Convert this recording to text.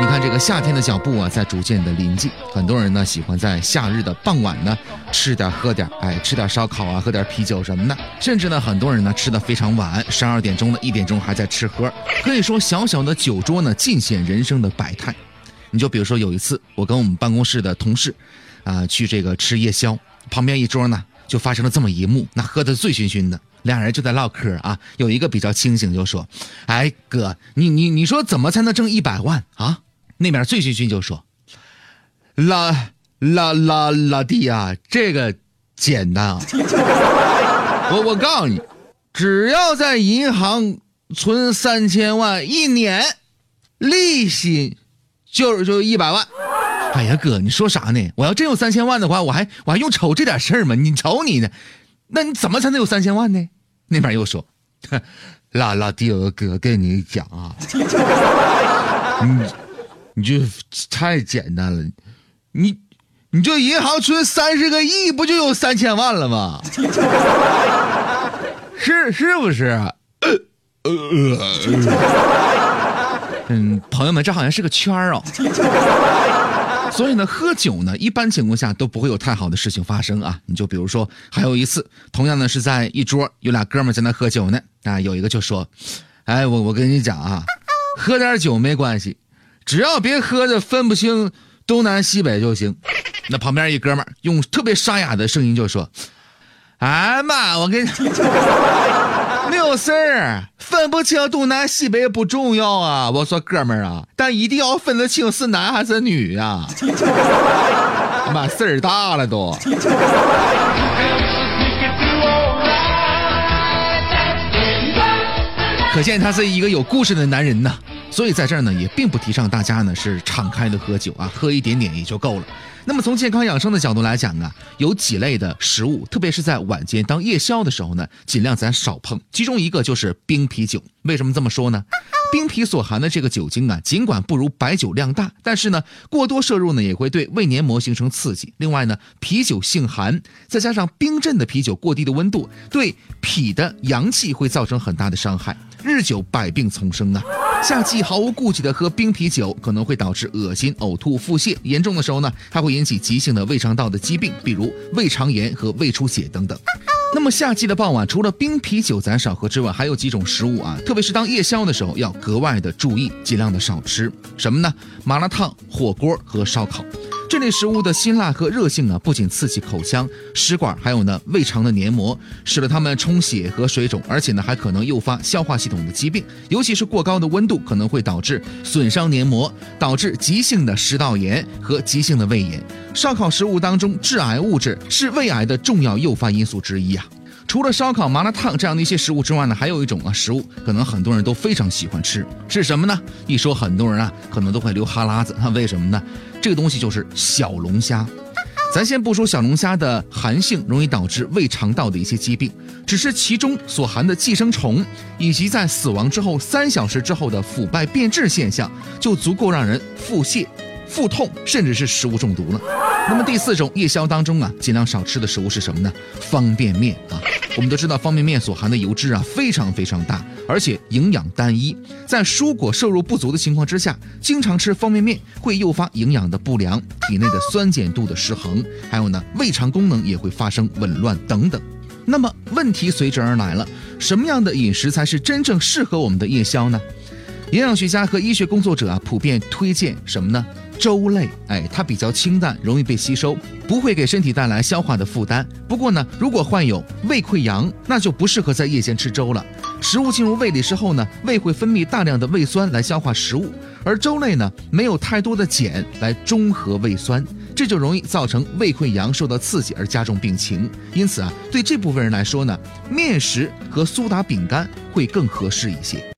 你看这个夏天的脚步啊，在逐渐的临近，很多人呢喜欢在夏日的傍晚呢吃点喝点，哎，吃点烧烤啊，喝点啤酒什么的，甚至呢很多人呢吃的非常晚，十二点钟的一点钟还在吃喝，可以说小小的酒桌呢尽显人生的百态。你就比如说有一次，我跟我们办公室的同事，啊，去这个吃夜宵，旁边一桌呢就发生了这么一幕，那喝的醉醺醺的。俩人就在唠嗑啊，有一个比较清醒，就说：“哎哥，你你你说怎么才能挣一百万啊？”那边醉醺醺就说：“老老老老弟啊，这个简单啊，我我告诉你，只要在银行存三千万一年，利息就就一百万。”哎呀哥，你说啥呢？我要真有三千万的话，我还我还用愁这点事儿吗？你瞅你呢。那你怎么才能有三千万呢？那边又说：“老老弟，我哥跟你讲啊，你你就太简单了，你你就银行存三十个亿，不就有三千万了吗？是是不是？嗯，朋友们，这好像是个圈儿哦。” 所以呢，喝酒呢，一般情况下都不会有太好的事情发生啊。你就比如说，还有一次，同样呢是在一桌，有俩哥们在那喝酒呢。啊，有一个就说：“哎，我我跟你讲啊，喝点酒没关系，只要别喝的分不清东南西北就行。”那旁边一哥们用特别沙哑的声音就说：“哎妈，我跟你。”没有事儿，分不清东南西北不重要啊！我说哥们儿啊，但一定要分得清是男还是女呀！妈事儿大了都。可见他是一个有故事的男人呐。所以在这儿呢，也并不提倡大家呢是敞开的喝酒啊，喝一点点也就够了。那么从健康养生的角度来讲呢，有几类的食物，特别是在晚间当夜宵的时候呢，尽量咱少碰。其中一个就是冰啤酒。为什么这么说呢？冰啤所含的这个酒精啊，尽管不如白酒量大，但是呢，过多摄入呢也会对胃黏膜形成刺激。另外呢，啤酒性寒，再加上冰镇的啤酒过低的温度，对脾的阳气会造成很大的伤害。日久百病丛生啊！夏季毫无顾忌的喝冰啤酒，可能会导致恶心、呕吐、腹泻，严重的时候呢，还会引起急性的胃肠道的疾病，比如胃肠炎和胃出血等等。那么夏季的傍晚，除了冰啤酒咱少喝之外，还有几种食物啊，特别是当夜宵的时候，要格外的注意，尽量的少吃。什么呢？麻辣烫、火锅和烧烤。这类食物的辛辣和热性啊，不仅刺激口腔、食管，还有呢胃肠的黏膜，使得它们充血和水肿，而且呢还可能诱发消化系统的疾病。尤其是过高的温度，可能会导致损伤黏膜，导致急性的食道炎和急性的胃炎。烧烤食物当中，致癌物质是胃癌的重要诱发因素之一啊。除了烧烤、麻辣烫这样的一些食物之外呢，还有一种啊食物，可能很多人都非常喜欢吃，是什么呢？一说很多人啊，可能都会流哈喇子。那 为什么呢？这个东西就是小龙虾。咱先不说小龙虾的寒性容易导致胃肠道的一些疾病，只是其中所含的寄生虫，以及在死亡之后三小时之后的腐败变质现象，就足够让人腹泻。腹痛，甚至是食物中毒了。那么第四种夜宵当中啊，尽量少吃的食物是什么呢？方便面。我们都知道方便面所含的油脂啊非常非常大，而且营养单一。在蔬果摄入不足的情况之下，经常吃方便面会诱发营养的不良，体内的酸碱度的失衡，还有呢胃肠功能也会发生紊乱等等。那么问题随之而来了，什么样的饮食才是真正适合我们的夜宵呢？营养学家和医学工作者啊普遍推荐什么呢？粥类，哎，它比较清淡，容易被吸收，不会给身体带来消化的负担。不过呢，如果患有胃溃疡，那就不适合在夜间吃粥了。食物进入胃里之后呢，胃会分泌大量的胃酸来消化食物，而粥类呢，没有太多的碱来中和胃酸，这就容易造成胃溃疡受到刺激而加重病情。因此啊，对这部分人来说呢，面食和苏打饼干会更合适一些。